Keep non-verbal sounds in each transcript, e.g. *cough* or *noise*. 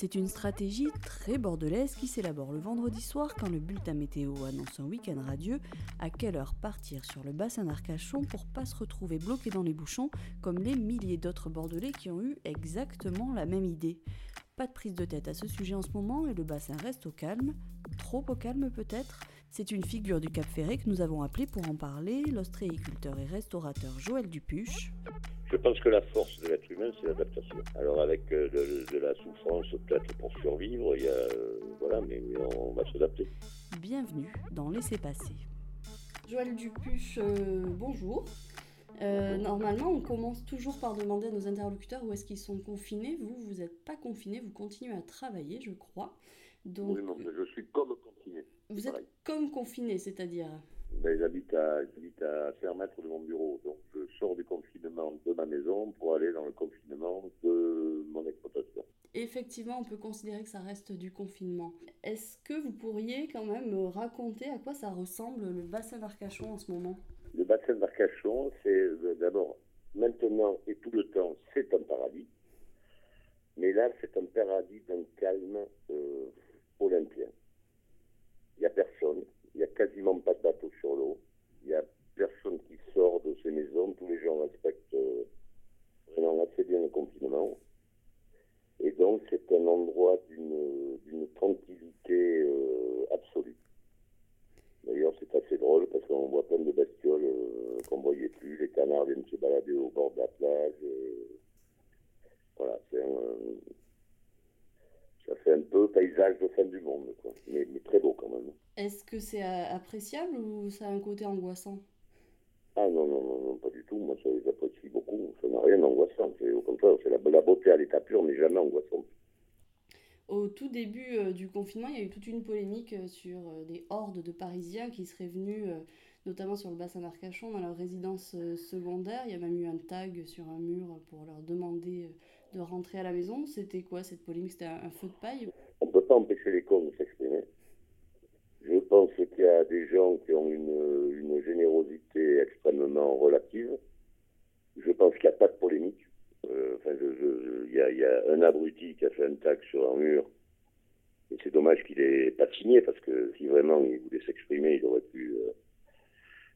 C'est une stratégie très bordelaise qui s'élabore le vendredi soir quand le bulletin météo annonce un week-end radieux. À quelle heure partir sur le bassin d'Arcachon pour pas se retrouver bloqué dans les bouchons comme les milliers d'autres bordelais qui ont eu exactement la même idée? Pas de prise de tête à ce sujet en ce moment et le bassin reste au calme. Trop au calme peut-être? C'est une figure du Cap Ferré que nous avons appelé pour en parler, l'ostréiculteur et restaurateur Joël Dupuche. Je pense que la force de l'être humain, c'est l'adaptation. Alors avec euh, de, la souffrance peut-être pour survivre, il y a, euh, voilà, mais, on va s'adapter. Bienvenue dans Laissez passer. Joël Dupuche, euh, bonjour. normalement, on commence toujours par demander à nos interlocuteurs où est-ce qu'ils sont confinés. Vous, vous n'êtes pas confinés, vous continuez à travailler, je crois. Donc, oui, je suis comme confiné. Vous êtes comme confiné, c'est-à-dire ben, J'habite à, à 5 mètres de mon bureau, donc je sors du confinement de ma maison pour aller dans le confinement de mon exploitation. Effectivement, on peut considérer que ça reste du confinement. Est-ce que vous pourriez quand même me raconter à quoi ça ressemble le bassin d'Arcachon en ce moment? Le bassin d'Arcachon, c'est euh, d'abord maintenant et tout le temps, c'est un paradis. Mais là, c'est un paradis d'un calme euh, olympien. Il n'y a personne, il n'y a quasiment pas de bateau sur l'eau, il n'y a personne qui sort de ses maisons, tous les gens respectent euh, vraiment assez bien le confinement. Et donc c'est un endroit d'une tranquillité euh, absolue. D'ailleurs c'est assez drôle parce qu'on voit plein de bestioles euh, qu'on ne voyait plus, les canards viennent se balader au bord de la plage. voilà, c'est un, ça fait un peu paysage de fin du monde, Mais, très beau quand même. Est-ce que c'est appréciable ou ça a un côté angoissant? Ah non, non, non, pas du tout. Moi, ça j'apprécie beaucoup. Ça n'a rien d'angoissant. Au contraire, c'est la, la, beauté à l'état pur, mais jamais angoissant. Au tout début euh, du confinement, il y a eu toute une polémique euh, sur euh, des hordes de Parisiens qui seraient venus, notamment sur le bassin d'Arcachon, dans leur résidence secondaire. Il y a même eu un tag sur un mur pour leur demander de rentrer à la maison. C'était quoi cette polémique? C'était un, feu de paille? Pas empêcher les cons de s'exprimer. Je pense qu'il y a des gens qui ont une, générosité extrêmement relative. Je pense qu'il n'y a pas de polémique. Euh, enfin, il y, y, a un abruti qui a fait un tag sur un mur. Et c'est dommage qu'il n'ait pas signé, parce que si vraiment il voulait s'exprimer, il aurait pu euh,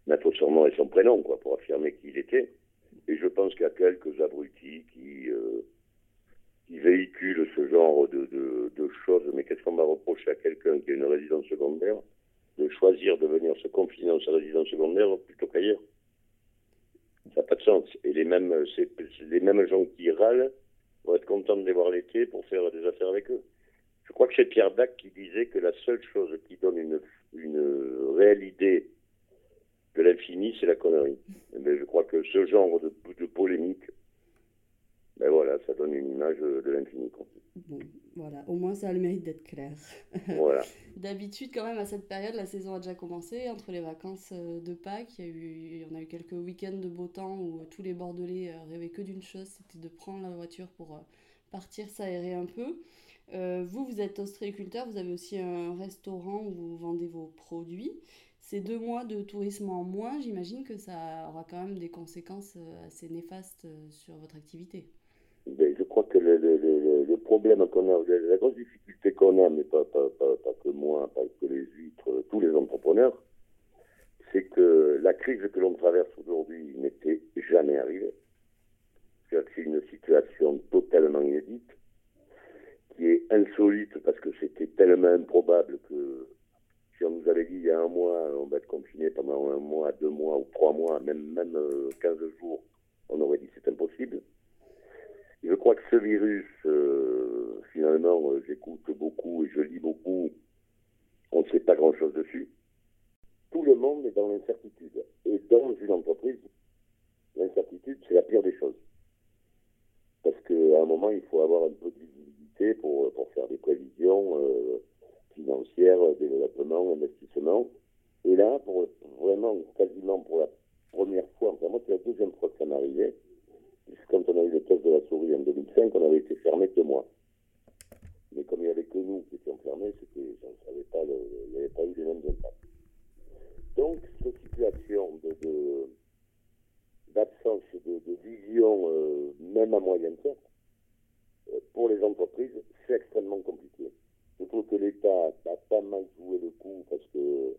mettre son nom et son prénom, quoi, pour affirmer qui il était. Et je pense qu'il y a quelques abrutis qui, euh, qui véhicule ce genre de, de, choses. Mais qu'est-ce qu'on va reprocher à quelqu'un qui a une résidence secondaire de choisir de venir se confiner dans sa résidence secondaire plutôt qu'ailleurs Ça n'a pas de sens. Et les mêmes, les mêmes gens qui râlent vont être contents de les voir l'été pour faire des affaires avec eux. Je crois que c'est Pierre Dac qui disait que la seule chose qui donne une, une réelle idée de l'infini, c'est la connerie. Mais je crois que ce genre de, de polémique ben voilà, ça donne une image de l'infini. Bon, voilà, au moins ça a le mérite d'être clair. *laughs* Voilà. D'habitude, quand même, à cette période, la saison a déjà commencé. Entre les vacances euh, de Pâques, il y a eu, on a eu quelques week-ends de beau temps où tous les Bordelais euh, rêvaient que d'une chose, c'était de prendre la voiture pour euh, partir s'aérer un peu. vous, vous êtes ostréiculteur, vous avez aussi un restaurant où vous vendez vos produits. Ces deux mois de tourisme en moins, j'imagine que ça aura quand même des conséquences assez néfastes sur votre activité ben, je crois que le, le, le, le problème qu'on a, la grosse difficulté qu'on a, mais pas, que moi, pas que les huîtres, tous les entrepreneurs, c'est que la crise que l'on traverse aujourd'hui n'était jamais arrivée. C'est une situation totalement inédite, qui est insolite parce que c'était tellement improbable que si on nous avait dit il y a un mois, on va être confiné pendant un mois, deux mois ou trois mois, même, même 15 euh, jours, on aurait dit c'est impossible. Je crois que ce virus, euh, finalement, euh, j'écoute beaucoup et je lis beaucoup, on ne sait pas grand-chose dessus. Tout le monde est dans l'incertitude. Et dans une entreprise, l'incertitude, c'est la pire des choses. Parce qu'à un moment, il faut avoir un peu de visibilité pour, pour faire des prévisions euh, financières, développement, investissement. Et là, pour vraiment, quasiment pour la première fois, enfin moi c'est la deuxième fois que ça m'arrivait, quand on a eu le test de la souris en 2005, on avait été fermé deux mois. Mais comme il n'y avait que nous qui étions fermés, c'était, pas il n'y avait pas eu les mêmes impacts. Donc, cette situation d'absence de, vision, euh, même à moyen terme, euh, pour les entreprises, c'est extrêmement compliqué. Je trouve que l'État a pas mal joué le coup parce que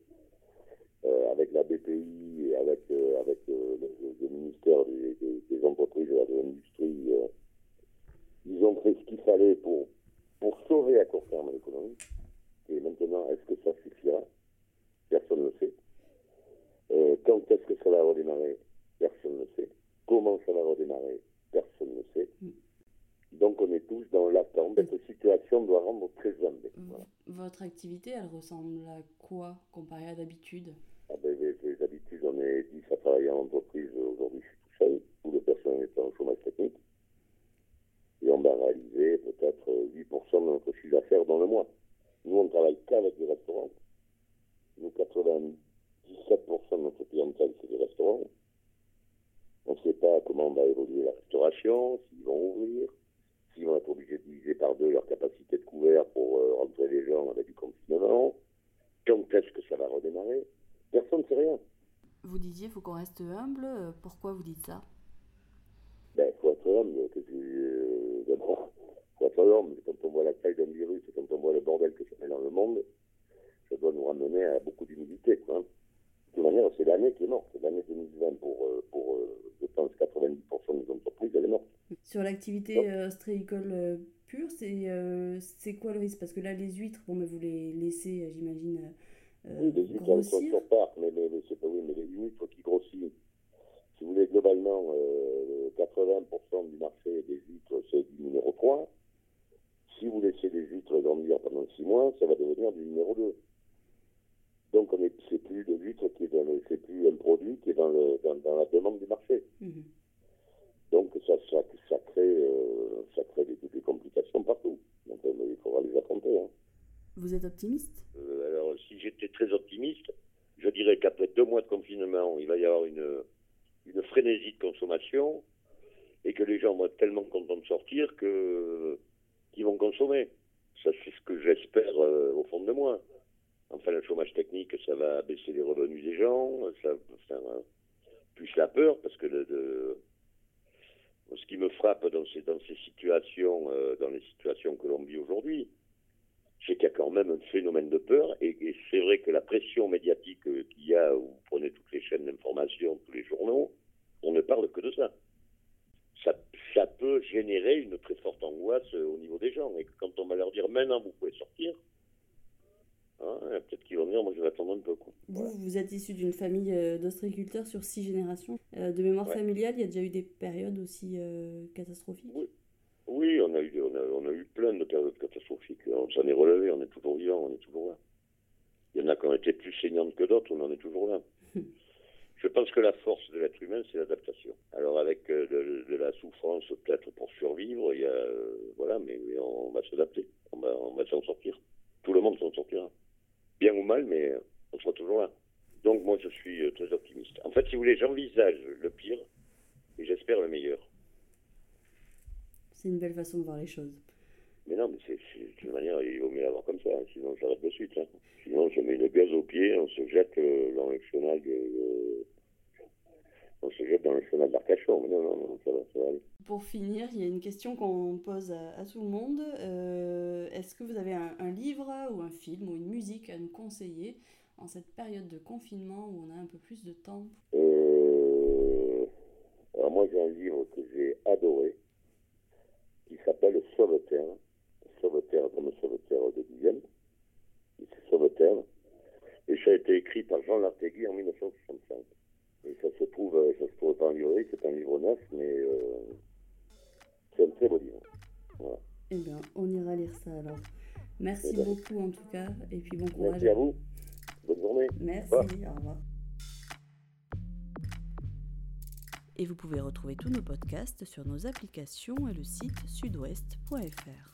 euh, avec la BPI avec, avec le, ministère des, des, entreprises et de l'industrie, ils ont fait ce qu'il fallait pour, pour sauver à court terme l'économie. Et maintenant, est-ce que ça suffira? Personne ne le sait. quand est-ce que ça va redémarrer? Personne ne le sait. Comment ça va redémarrer? Personne ne sait. Mm. Donc on est tous dans l'attente. Cette situation doit rendre très humble. Votre activité, elle ressemble à quoi comparé à d'habitude? Ah ben, les, habitudes, on est 10 à travailler en entreprise. Aujourd'hui, je suis tout seul. Tous les personnes étant en chômage technique. Et on va réaliser peut-être 8% de notre chiffre d'affaires dans le mois. Nous, on travaille qu'avec des restaurants. Nous, 97% de notre clientèle, c'est des restaurants. On ne sait pas comment va évoluer la restauration, s'ils vont ouvrir, s'ils vont être obligés de diviser par deux leur capacité de couvert pour euh, rentrer les gens avec du confinement. Quand est-ce que ça va redémarrer? Personne ne sait rien. Vous disiez, faut qu'on reste humble. Euh, pourquoi vous dites ça? Ben, faut être humble. Que euh, Humble. Quand on voit la taille d'un virus et quand on voit le bordel que ça met dans le monde, ça doit nous ramener à beaucoup d'humilité. Quoi. De toute manière, c'est l'année qui est morte. C'est l'année 2020 pour, euh, pour je pense, 90% des entreprises, elle est morte. Sur l'activité ostréicole pure, c'est quoi le risque? Parce que là, les huîtres, bon, mais vous les laissez, j'imagine euh, oui, les huîtres, elles sont sur part, mais, mais, mais c'est pas oui, mais les huîtres qui grossissent. Si vous voulez, globalement, euh, 80% du marché des huîtres, c'est du numéro 3. Si vous laissez les huîtres grandir pendant 6 mois, ça va devenir du numéro 2. Donc, on est, c'est plus de l'huître qui est dans le, c'est plus un produit qui est dans, le, dans, dans la demande du marché. Mhm. Donc, ça, ça, ça crée, euh, ça crée des, des, complications partout. Donc, euh, il faudra les affronter. Hein. Vous êtes optimiste? Euh, Alors, si j'étais très optimiste, je dirais qu'après deux mois de confinement, il va y avoir une, une frénésie de consommation et que les gens vont être tellement contents de sortir que qu'ils vont consommer. Ça, c'est ce que j'espère euh, au fond de moi. Enfin, le chômage technique, ça va baisser les revenus des gens, ça va faire plus la peur, parce que de, ce qui me frappe dans ces, dans ces situations, euh, dans les situations que l'on vit aujourd'hui, c'est qu'il y a quand même un phénomène de peur. Et, c'est vrai que la pression médiatique qu'il y a, où vous prenez toutes les chaînes d'information, tous les journaux, on ne parle que de ça. Ça. Ça peut générer une très forte angoisse au niveau des gens. Et quand on va leur dire maintenant vous pouvez sortir, hein, peut-être qu'ils vont dire moi je vais attendre un peu. Vous, vous êtes issu d'une famille euh, d'ostréiculteurs sur six générations. Euh, de mémoire familiale, il y a déjà eu des périodes aussi euh, catastrophiques? Oui. Oui, on a eu, on a, on a eu plein de périodes catastrophiques. On s'en est relevé, on est toujours vivant, on est toujours là. Il y en a qui ont été plus saignantes que d'autres, on en est toujours là. *laughs* Que la force de l'être humain, c'est l'adaptation. Alors avec euh, de, la souffrance peut-être pour survivre, il y a, euh, voilà, mais, on va s'adapter, on va, on va s'en sortir. Tout le monde s'en sortira. Bien ou mal, mais on sera toujours là. Donc moi, je suis euh, très optimiste. En fait, si vous voulez, j'envisage le pire et j'espère le meilleur. C'est une belle façon de voir les choses. Mais non, mais c'est, de toute manière, il vaut mieux l'avoir comme ça, hein, sinon j'arrête de suite. Hein. Sinon, je mets le gaz au pied, on se jette euh, dans le chenal de. On se jette dans le chenal d'Arcachon. Mais non, non, non, ça va, ça va aller. Pour finir, il y a une question qu'on pose à, tout le monde. Euh, est-ce que vous avez un, un, livre ou un film ou une musique à nous conseiller en cette période de confinement où on a un peu plus de temps? Euh, Alors moi, j'ai un livre que j'ai adoré qui s'appelle Sauveterre. Sauveterre comme Sauveterre de Guyenne. C'est Sauveterre. Et ça a été écrit par Jean Lartegui en 1965. Et ça se trouve, euh, ça se trouve pas en librairie, c'est un livre neuf, mais euh, c'est un très beau livre. Voilà. Eh bien, on ira lire ça alors. Merci eh ben. beaucoup en tout cas, et puis bon courage. Merci à vous. Bonne journée. Merci, au revoir. Et vous pouvez retrouver tous nos podcasts sur nos applications et le site sudouest.fr.